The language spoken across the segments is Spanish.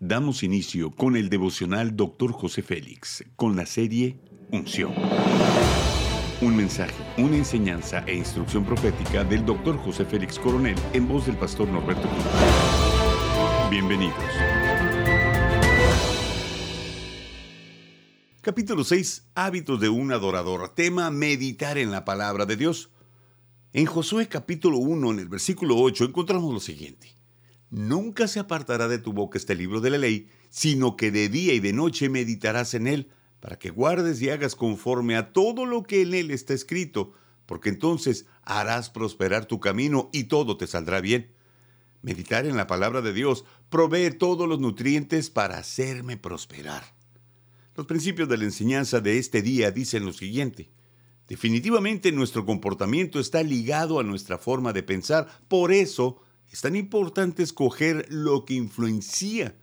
Damos inicio con el devocional Dr. José Félix, con la serie Unción. Un mensaje, una enseñanza e instrucción profética del Dr. José Félix Coronel en voz del pastor Norberto Cruz. Bienvenidos. Capítulo 6. Hábitos de un adorador. Tema meditar en la palabra de Dios. En Josué capítulo 1, en el versículo 8, encontramos lo siguiente. Nunca se apartará de tu boca este libro de la ley, sino que de día y de noche meditarás en él, para que guardes y hagas conforme a todo lo que en él está escrito, porque entonces harás prosperar tu camino y todo te saldrá bien. Meditar en la palabra de Dios provee todos los nutrientes para hacerme prosperar. Los principios de la enseñanza de este día dicen lo siguiente. Definitivamente nuestro comportamiento está ligado a nuestra forma de pensar, por eso es tan importante escoger lo que influencia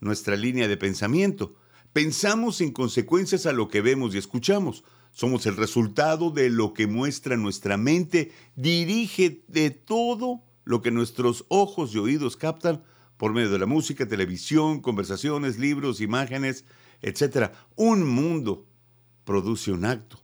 nuestra línea de pensamiento. Pensamos en consecuencias a lo que vemos y escuchamos. Somos el resultado de lo que muestra nuestra mente, dirige de todo lo que nuestros ojos y oídos captan por medio de la música, televisión, conversaciones, libros, imágenes, etc. Un mundo produce un acto.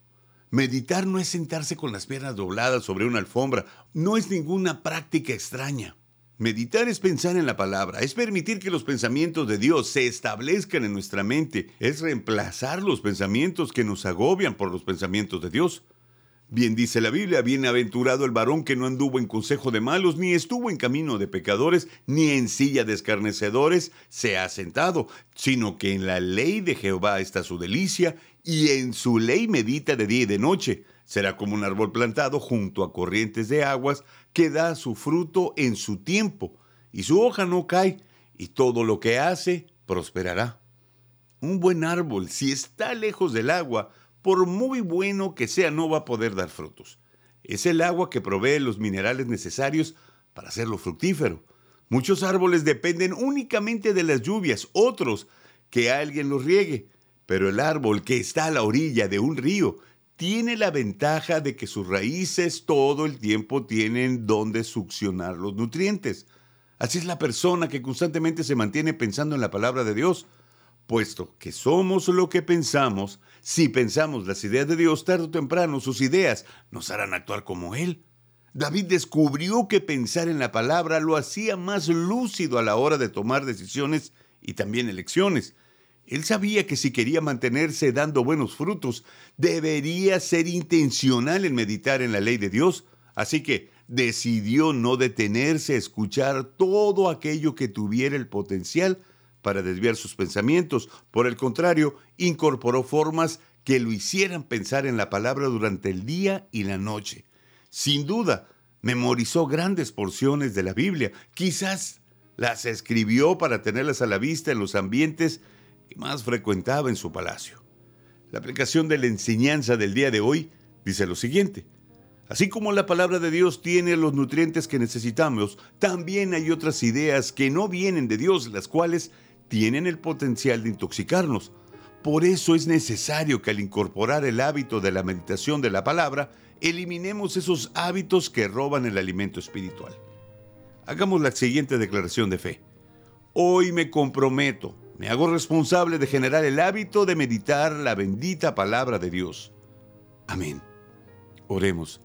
Meditar no es sentarse con las piernas dobladas sobre una alfombra, no es ninguna práctica extraña. Meditar es pensar en la palabra, es permitir que los pensamientos de Dios se establezcan en nuestra mente, es reemplazar los pensamientos que nos agobian por los pensamientos de Dios. Bien dice la Biblia, bienaventurado el varón que no anduvo en consejo de malos, ni estuvo en camino de pecadores, ni en silla de escarnecedores se ha sentado, sino que en la ley de Jehová está su delicia, y en su ley medita de día y de noche. Será como un árbol plantado junto a corrientes de aguas, que da su fruto en su tiempo, y su hoja no cae, y todo lo que hace prosperará. Un buen árbol, si está lejos del agua, por muy bueno que sea, no va a poder dar frutos. Es el agua que provee los minerales necesarios para hacerlo fructífero. Muchos árboles dependen únicamente de las lluvias, otros que alguien los riegue. Pero el árbol que está a la orilla de un río tiene la ventaja de que sus raíces todo el tiempo tienen donde succionar los nutrientes. Así es la persona que constantemente se mantiene pensando en la palabra de Dios puesto que somos lo que pensamos, si pensamos las ideas de Dios tarde o temprano, sus ideas nos harán actuar como Él. David descubrió que pensar en la palabra lo hacía más lúcido a la hora de tomar decisiones y también elecciones. Él sabía que si quería mantenerse dando buenos frutos, debería ser intencional en meditar en la ley de Dios. Así que decidió no detenerse a escuchar todo aquello que tuviera el potencial para desviar sus pensamientos. Por el contrario, incorporó formas que lo hicieran pensar en la palabra durante el día y la noche. Sin duda, memorizó grandes porciones de la Biblia. Quizás las escribió para tenerlas a la vista en los ambientes que más frecuentaba en su palacio. La aplicación de la enseñanza del día de hoy dice lo siguiente. Así como la palabra de Dios tiene los nutrientes que necesitamos, también hay otras ideas que no vienen de Dios, las cuales tienen el potencial de intoxicarnos. Por eso es necesario que al incorporar el hábito de la meditación de la palabra, eliminemos esos hábitos que roban el alimento espiritual. Hagamos la siguiente declaración de fe. Hoy me comprometo, me hago responsable de generar el hábito de meditar la bendita palabra de Dios. Amén. Oremos.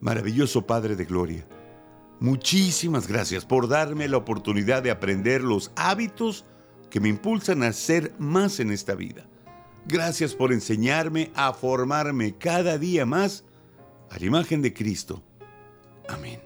Maravilloso Padre de Gloria, muchísimas gracias por darme la oportunidad de aprender los hábitos que me impulsan a ser más en esta vida. Gracias por enseñarme a formarme cada día más a la imagen de Cristo. Amén.